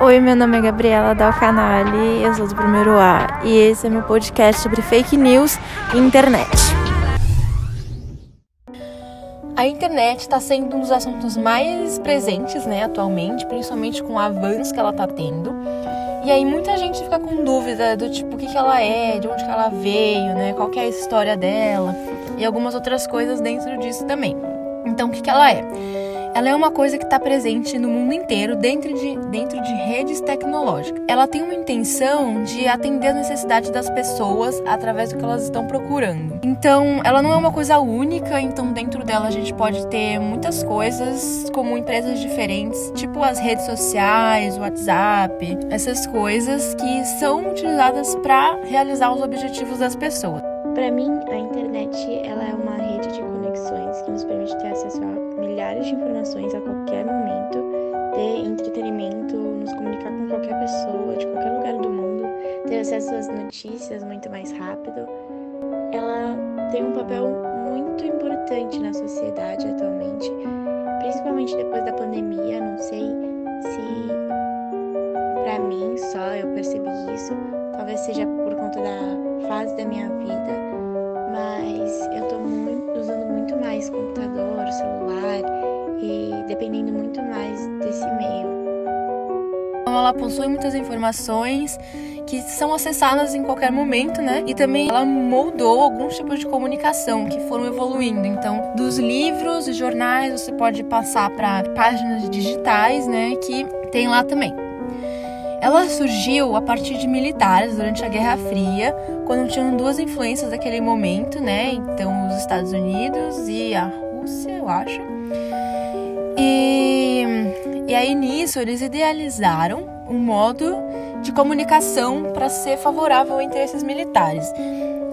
Oi, meu nome é Gabriela Dalcanali, eu sou do primeiro A e esse é meu podcast sobre fake news e internet. A internet está sendo um dos assuntos mais presentes, né, atualmente, principalmente com o avanço que ela está tendo. E aí muita gente fica com dúvida do tipo o que, que ela é, de onde que ela veio, né, qual que é a história dela e algumas outras coisas dentro disso também. Então, o que, que ela é? Ela é uma coisa que está presente no mundo inteiro dentro de, dentro de redes tecnológicas. Ela tem uma intenção de atender as necessidades das pessoas através do que elas estão procurando. Então, ela não é uma coisa única, então dentro dela a gente pode ter muitas coisas, como empresas diferentes, tipo as redes sociais, o WhatsApp, essas coisas que são utilizadas para realizar os objetivos das pessoas. Para mim, a internet ela é uma rede de conexões que nos permite ter acesso a milhares de informações a qualquer momento, ter entretenimento, nos comunicar com qualquer pessoa de qualquer lugar do mundo, ter acesso às notícias muito mais rápido. Ela tem um papel muito importante na sociedade atualmente, principalmente depois da pandemia. Não sei se para mim só eu percebi isso, talvez seja por conta da fase da minha vida, mas eu tô muito, usando muito mais computador, celular e dependendo muito mais desse meio. Ela possui muitas informações que são acessadas em qualquer momento, né? E também ela moldou alguns tipos de comunicação que foram evoluindo. Então, dos livros e jornais, você pode passar para páginas digitais, né? Que tem lá também. Ela surgiu a partir de militares durante a Guerra Fria, quando tinham duas influências daquele momento, né? Então, os Estados Unidos e a Rússia, eu acho. E, e aí nisso eles idealizaram um modo de comunicação para ser favorável a interesses militares.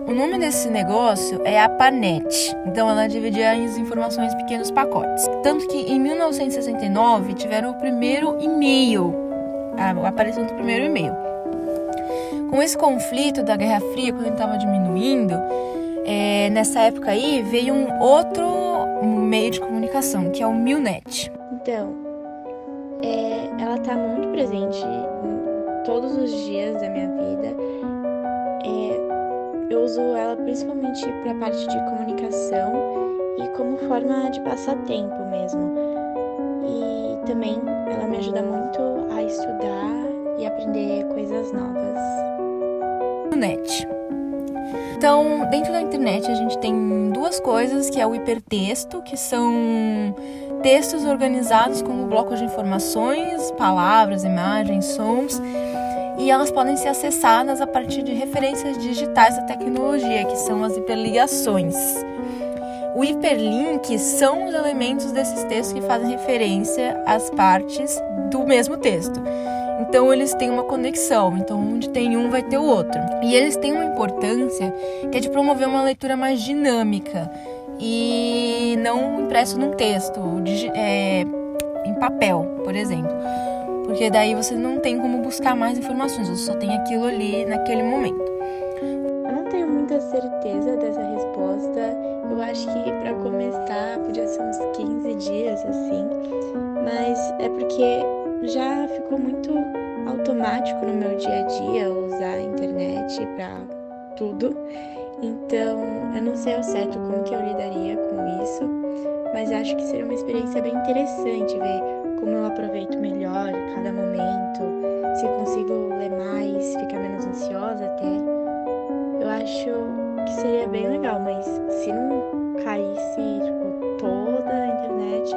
O nome desse negócio é a PANET, então ela dividia as informações em pequenos pacotes. Tanto que em 1969 tiveram o primeiro e-mail a aparição do primeiro e-mail. Com esse conflito da Guerra Fria, quando estava diminuindo, é, nessa época aí veio um outro meio de comunicação, que é o Milnet. Então, é, ela está muito presente todos os dias da minha vida. É, eu uso ela principalmente para a parte de comunicação e como forma de passar tempo mesmo. E também ela me ajuda muito a estudar e aprender coisas novas. Net. Então, dentro da internet a gente tem duas coisas, que é o hipertexto, que são textos organizados como blocos de informações, palavras, imagens, sons, e elas podem ser acessadas a partir de referências digitais da tecnologia, que são as hiperligações. O hiperlink são os elementos desses textos que fazem referência às partes do mesmo texto. Então eles têm uma conexão, então onde tem um vai ter o outro. E eles têm uma importância que é de promover uma leitura mais dinâmica e não impresso num texto, é, em papel, por exemplo. Porque daí você não tem como buscar mais informações, você só tem aquilo ali naquele momento. Eu não tenho muita certeza dessa resposta. Eu acho que para começar podia ser uns 15 dias assim, mas é porque já ficou muito automático no meu dia a dia usar a internet para tudo. Então, eu não sei ao certo como que eu lidaria com isso, mas acho que seria uma experiência bem interessante ver como eu aproveito melhor cada momento, se consigo ler mais, ficar menos ansiosa até. Eu acho que seria bem legal, mas se não caísse tipo, toda a internet,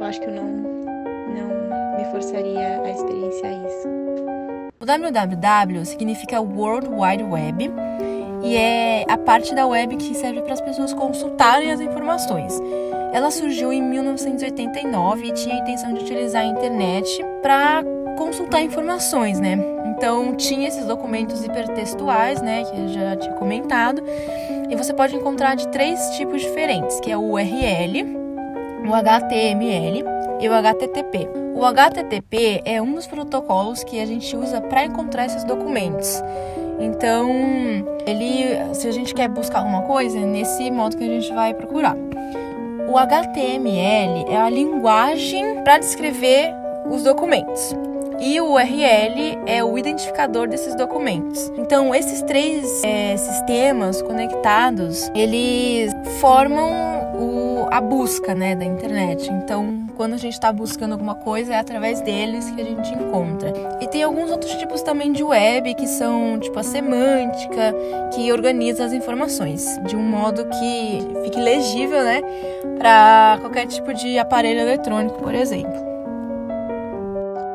eu acho que eu não, não me forçaria a experienciar isso. O www significa World Wide Web e é a parte da web que serve para as pessoas consultarem as informações. Ela surgiu em 1989 e tinha a intenção de utilizar a internet para consultar informações, né? Então tinha esses documentos hipertextuais, né, que eu já tinha comentado, e você pode encontrar de três tipos diferentes, que é o URL, o HTML e o HTTP. O HTTP é um dos protocolos que a gente usa para encontrar esses documentos. Então, ele, se a gente quer buscar alguma coisa, é nesse modo que a gente vai procurar. O HTML é a linguagem para descrever os documentos. e o URL é o identificador desses documentos. Então, esses três é, sistemas conectados, eles formam o, a busca né, da internet. Então, quando a gente está buscando alguma coisa, é através deles que a gente encontra. E tem alguns outros tipos também de web, que são tipo a semântica, que organiza as informações de um modo que fique legível, né, para qualquer tipo de aparelho eletrônico, por exemplo.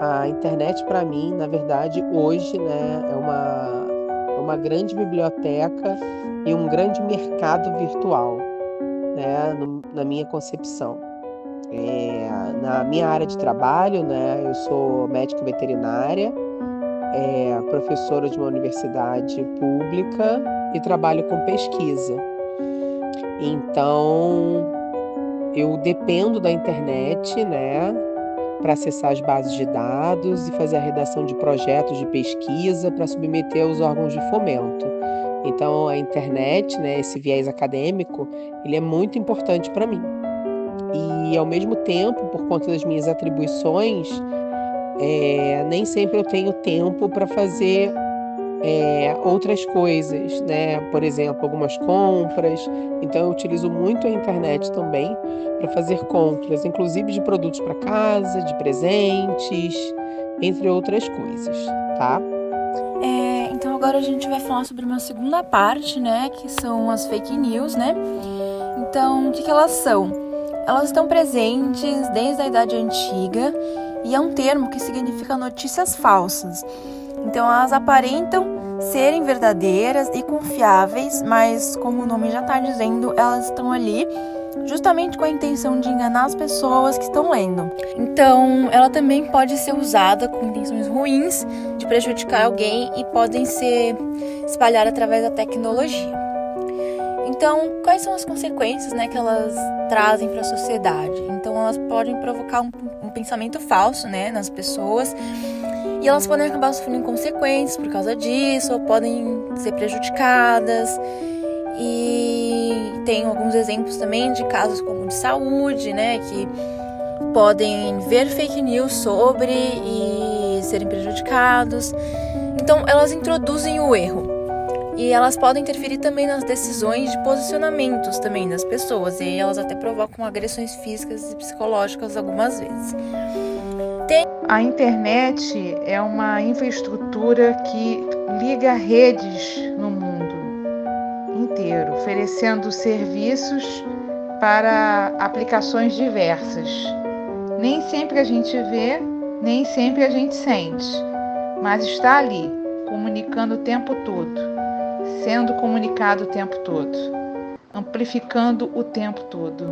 A internet, para mim, na verdade, hoje, né, é uma, é uma grande biblioteca e um grande mercado virtual, né, no, na minha concepção. É, na minha área de trabalho, né, eu sou médica veterinária, é, professora de uma universidade pública e trabalho com pesquisa. Então, eu dependo da internet, né, para acessar as bases de dados e fazer a redação de projetos de pesquisa para submeter aos órgãos de fomento. Então, a internet, né, esse viés acadêmico, ele é muito importante para mim. E, ao mesmo tempo, por conta das minhas atribuições, é, nem sempre eu tenho tempo para fazer é, outras coisas, né? Por exemplo, algumas compras. Então, eu utilizo muito a internet também para fazer compras, inclusive de produtos para casa, de presentes, entre outras coisas, tá? É, então, agora a gente vai falar sobre uma segunda parte, né? Que são as fake news, né? Então, o que, que elas são? Elas estão presentes desde a Idade Antiga e é um termo que significa notícias falsas. Então elas aparentam serem verdadeiras e confiáveis, mas como o nome já está dizendo, elas estão ali justamente com a intenção de enganar as pessoas que estão lendo. Então, ela também pode ser usada com intenções ruins de prejudicar alguém e podem ser espalhadas através da tecnologia. Então, quais são as consequências né, que elas trazem para a sociedade? Então, elas podem provocar um, um pensamento falso né, nas pessoas e elas podem acabar sofrendo consequências por causa disso, ou podem ser prejudicadas. E tem alguns exemplos também de casos como de saúde, né, que podem ver fake news sobre e serem prejudicados. Então, elas introduzem o erro. E elas podem interferir também nas decisões de posicionamentos também das pessoas. E elas até provocam agressões físicas e psicológicas algumas vezes. Tem... A internet é uma infraestrutura que liga redes no mundo inteiro, oferecendo serviços para aplicações diversas. Nem sempre a gente vê, nem sempre a gente sente, mas está ali, comunicando o tempo todo, sendo comunicado o tempo todo, amplificando o tempo todo.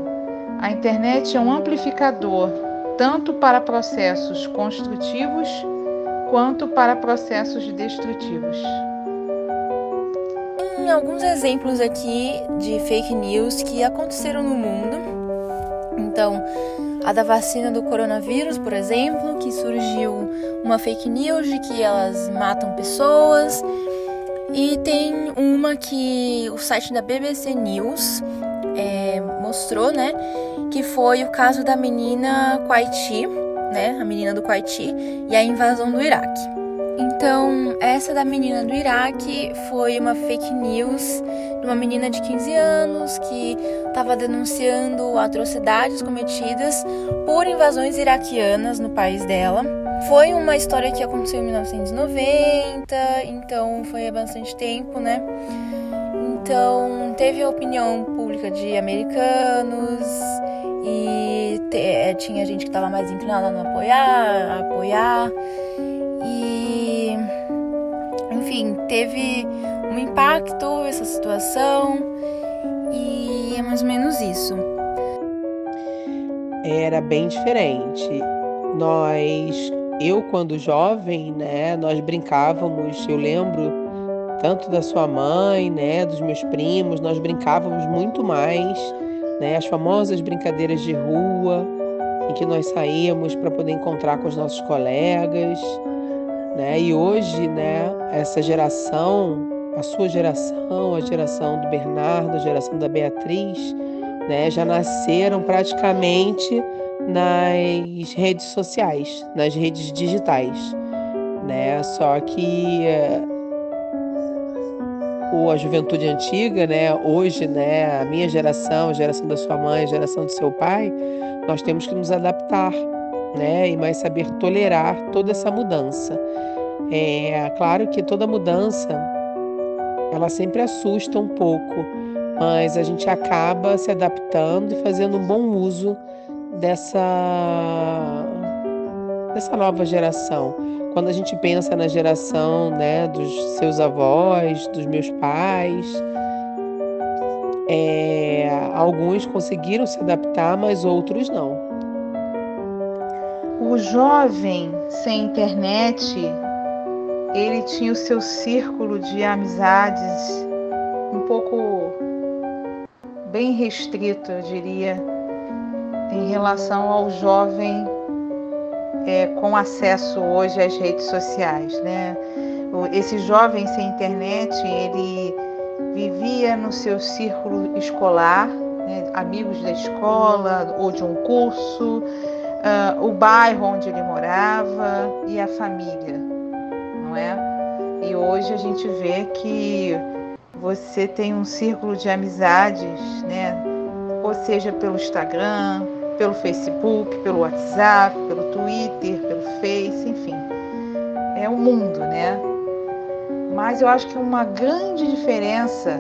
A internet é um amplificador tanto para processos construtivos quanto para processos destrutivos. Tem alguns exemplos aqui de fake news que aconteceram no mundo. Então, a da vacina do coronavírus, por exemplo, que surgiu uma fake news de que elas matam pessoas. E tem uma que o site da BBC News é, mostrou, né? Que foi o caso da menina Kwaiti, né? A menina do Kwaiti e a invasão do Iraque. Então, essa da menina do Iraque foi uma fake news de uma menina de 15 anos que estava denunciando atrocidades cometidas por invasões iraquianas no país dela. Foi uma história que aconteceu em 1990, então foi há bastante tempo, né? Então, teve a opinião pública de americanos e te, é, tinha gente que estava mais inclinada a não apoiar, a apoiar. E, enfim, teve um impacto essa situação e é mais ou menos isso. Era bem diferente. Nós, eu quando jovem, né, nós brincávamos, eu lembro tanto da sua mãe, né, dos meus primos, nós brincávamos muito mais, né, as famosas brincadeiras de rua, em que nós saíamos para poder encontrar com os nossos colegas, né? E hoje, né, essa geração, a sua geração, a geração do Bernardo, a geração da Beatriz, né, já nasceram praticamente nas redes sociais, nas redes digitais, né? Só que ou a juventude antiga, né? Hoje, né? A minha geração, a geração da sua mãe, a geração do seu pai, nós temos que nos adaptar, né? E mais saber tolerar toda essa mudança. É claro que toda mudança ela sempre assusta um pouco, mas a gente acaba se adaptando e fazendo um bom uso dessa dessa nova geração. Quando a gente pensa na geração, né, dos seus avós, dos meus pais, é, alguns conseguiram se adaptar, mas outros não. O jovem sem internet, ele tinha o seu círculo de amizades um pouco bem restrito, eu diria, em relação ao jovem é, com acesso hoje às redes sociais, né? Esse jovem sem internet, ele vivia no seu círculo escolar, né? amigos da escola ou de um curso, uh, o bairro onde ele morava e a família, não é? E hoje a gente vê que você tem um círculo de amizades, né? Ou seja, pelo Instagram, pelo Facebook, pelo WhatsApp, pelo Twitter, pelo Face, enfim. É o mundo, né? Mas eu acho que uma grande diferença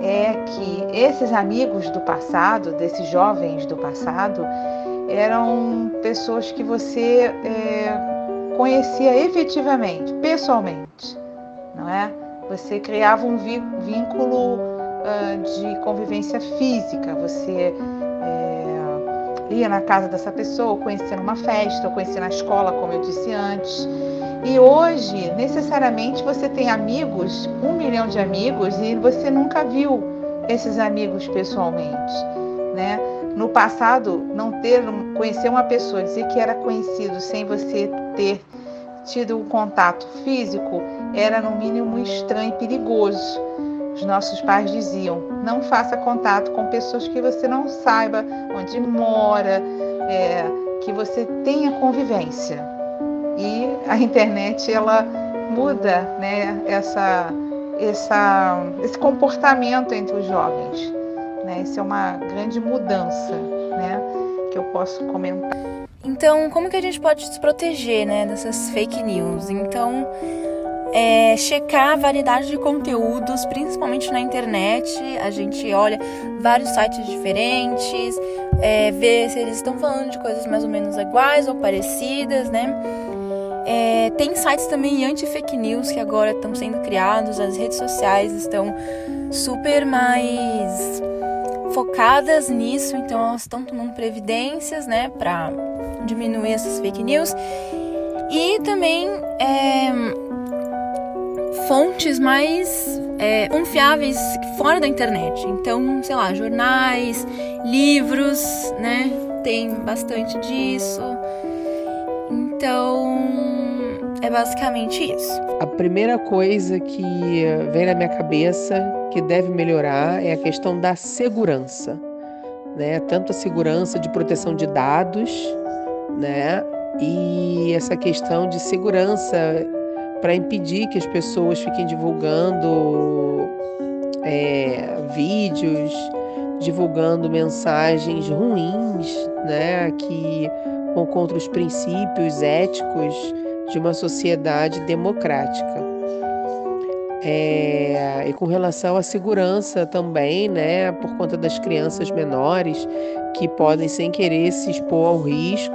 é que esses amigos do passado, desses jovens do passado, eram pessoas que você é, conhecia efetivamente, pessoalmente, não é? Você criava um vínculo uh, de convivência física, você ia na casa dessa pessoa, ou conhecia numa festa, ou conhecia na escola, como eu disse antes. E hoje, necessariamente, você tem amigos, um milhão de amigos, e você nunca viu esses amigos pessoalmente, né? No passado, não ter, conhecer uma pessoa, dizer que era conhecido sem você ter tido um contato físico, era no mínimo estranho e perigoso. Os nossos pais diziam: não faça contato com pessoas que você não saiba onde mora, é, que você tenha convivência. E a internet ela muda, né, essa, essa, esse comportamento entre os jovens. Né? Isso é uma grande mudança, né, que eu posso comentar. Então, como que a gente pode se proteger, né, dessas fake news? Então, é, checar a variedade de conteúdos, principalmente na internet. A gente olha vários sites diferentes, é, vê se eles estão falando de coisas mais ou menos iguais ou parecidas, né? É, tem sites também anti-fake news que agora estão sendo criados, as redes sociais estão super mais focadas nisso, então elas estão tomando previdências, né, para diminuir essas fake news. E também é, fontes mais é, confiáveis fora da internet. Então, sei lá, jornais, livros, né? Tem bastante disso. Então, é basicamente isso. A primeira coisa que vem na minha cabeça que deve melhorar é a questão da segurança, né? Tanto a segurança de proteção de dados, né? E essa questão de segurança para impedir que as pessoas fiquem divulgando é, vídeos, divulgando mensagens ruins, né, que vão contra os princípios éticos de uma sociedade democrática. É, e com relação à segurança também, né, por conta das crianças menores que podem sem querer se expor ao risco,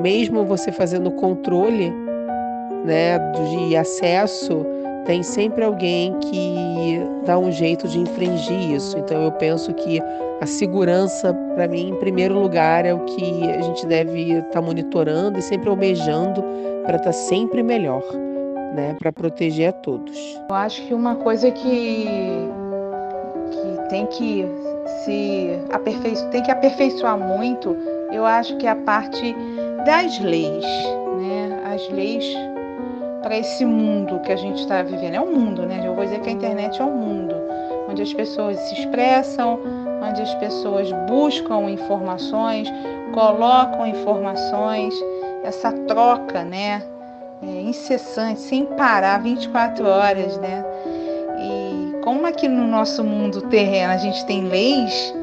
mesmo você fazendo controle né, de acesso, tem sempre alguém que dá um jeito de infringir isso. Então eu penso que a segurança, para mim, em primeiro lugar, é o que a gente deve estar tá monitorando e sempre almejando para estar tá sempre melhor, né, para proteger a todos. Eu acho que uma coisa que que tem que se aperfeiçoar, tem que aperfeiçoar muito, eu acho que é a parte das leis, né? As leis para esse mundo que a gente está vivendo. É um mundo, né? Eu vou dizer que a internet é um mundo onde as pessoas se expressam, onde as pessoas buscam informações, colocam informações, essa troca, né? É, incessante, sem parar, 24 horas, né? E como aqui no nosso mundo terreno a gente tem leis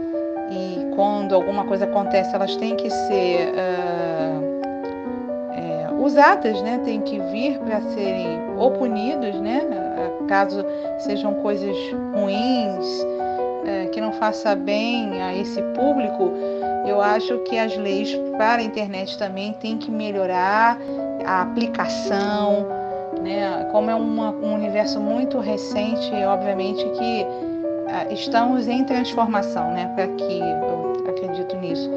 e quando alguma coisa acontece elas têm que ser uh, é, usadas, né? Tem que vir para serem ou punidos, né? Caso sejam coisas ruins, uh, que não faça bem a esse público, eu acho que as leis para a internet também têm que melhorar a aplicação, né? Como é uma, um universo muito recente, obviamente que uh, estamos em transformação, né? Para que eu acredito nisso,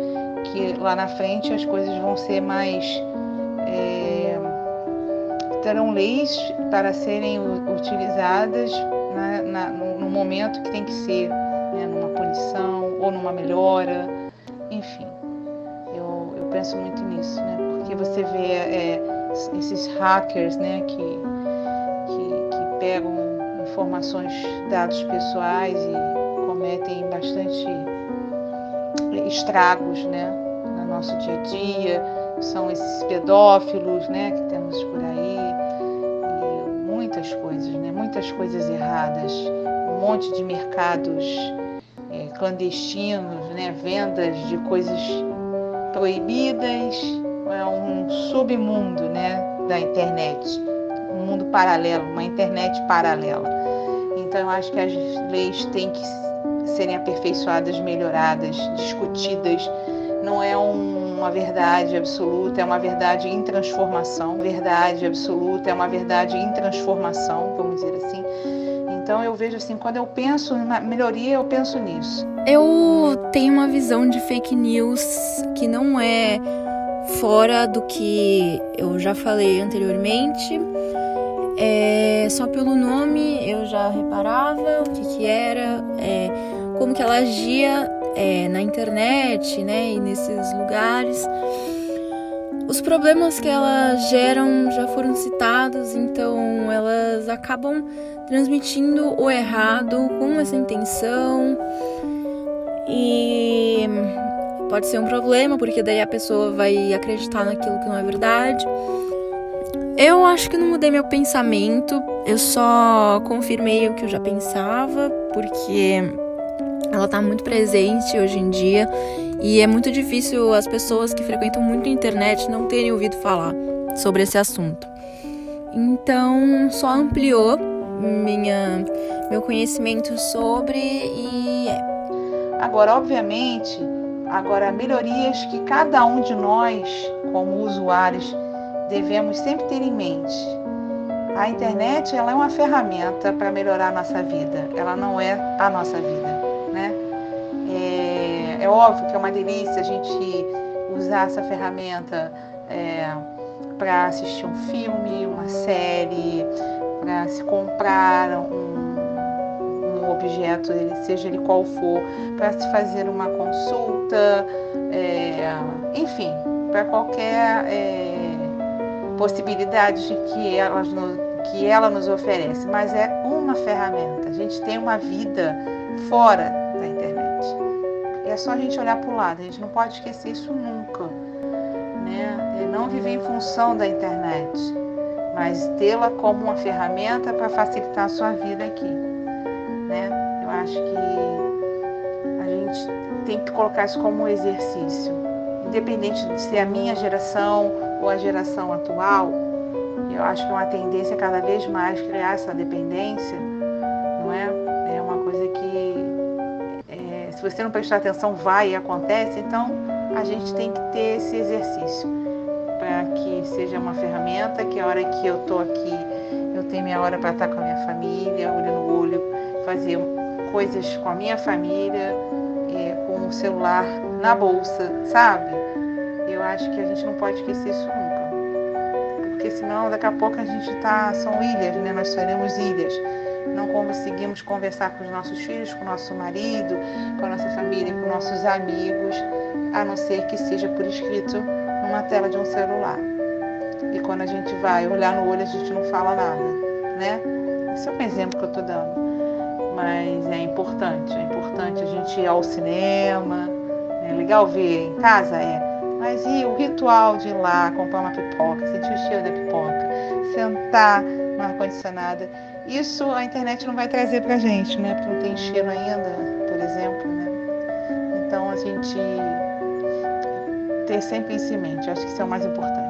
que lá na frente as coisas vão ser mais é, terão leis para serem utilizadas na, na, no, no, momento que tem que ser, né? numa punição ou numa melhora, enfim. Eu, eu penso muito nisso, né? Porque você vê é, esses hackers, né? Que, que, que pegam informações, dados pessoais e cometem bastante estragos, né? No nosso dia a dia. São esses pedófilos, né? Que temos por aí. Muitas coisas, né? Muitas coisas erradas. Um monte de mercados é, clandestinos, né? Vendas de coisas proibidas. É um submundo, né? Da internet. Um mundo paralelo, uma internet paralela. Então eu acho que as leis têm que serem aperfeiçoadas, melhoradas, discutidas. Não é um, uma verdade absoluta, é uma verdade em transformação. Verdade absoluta é uma verdade em transformação, vamos dizer assim. Então eu vejo assim, quando eu penso na melhoria, eu penso nisso. Eu tenho uma visão de fake news que não é fora do que eu já falei anteriormente. É, só pelo nome eu já reparava o que, que era, é, como que ela agia é, na internet, né, e nesses lugares. Os problemas que elas geram já foram citados, então elas acabam transmitindo o errado com essa intenção e pode ser um problema, porque daí a pessoa vai acreditar naquilo que não é verdade. Eu acho que não mudei meu pensamento, eu só confirmei o que eu já pensava, porque ela tá muito presente hoje em dia e é muito difícil as pessoas que frequentam muito a internet não terem ouvido falar sobre esse assunto. Então, só ampliou minha, meu conhecimento sobre e é. Agora, obviamente, agora melhorias que cada um de nós, como usuários, devemos sempre ter em mente. A internet ela é uma ferramenta para melhorar a nossa vida, ela não é a nossa vida, óbvio que é uma delícia a gente usar essa ferramenta é, para assistir um filme, uma série, para se comprar um, um objeto, seja ele qual for, para se fazer uma consulta, é, enfim, para qualquer é, possibilidades que ela, que ela nos oferece, mas é uma ferramenta. A gente tem uma vida fora só a gente olhar para o lado, a gente não pode esquecer isso nunca. Né? Não viver em função da internet, mas tê-la como uma ferramenta para facilitar a sua vida aqui. Né? Eu acho que a gente tem que colocar isso como um exercício, independente de ser a minha geração ou a geração atual, eu acho que é uma tendência cada vez mais criar essa dependência, não é? Se você não prestar atenção, vai e acontece. Então, a gente tem que ter esse exercício para que seja uma ferramenta que a hora que eu estou aqui, eu tenho minha hora para estar com a minha família, olho no olho, fazer coisas com a minha família, é, com o celular na bolsa, sabe? Eu acho que a gente não pode esquecer isso nunca. Porque senão daqui a pouco a gente tá. São ilhas, né? Nós seremos ilhas. Não conseguimos conversar com os nossos filhos, com o nosso marido, com a nossa família, com nossos amigos, a não ser que seja por escrito numa tela de um celular. E quando a gente vai olhar no olho, a gente não fala nada, né? Esse é um exemplo que eu estou dando. mas é importante. É importante a gente ir ao cinema. É legal ver em casa, é. Mas e o ritual de ir lá comprar uma pipoca, sentir o cheiro da pipoca, sentar no ar-condicionado? Isso a internet não vai trazer pra gente, né? Porque não tem cheiro ainda, por exemplo, né? Então a gente ter sempre isso em mente, acho que isso é o mais importante.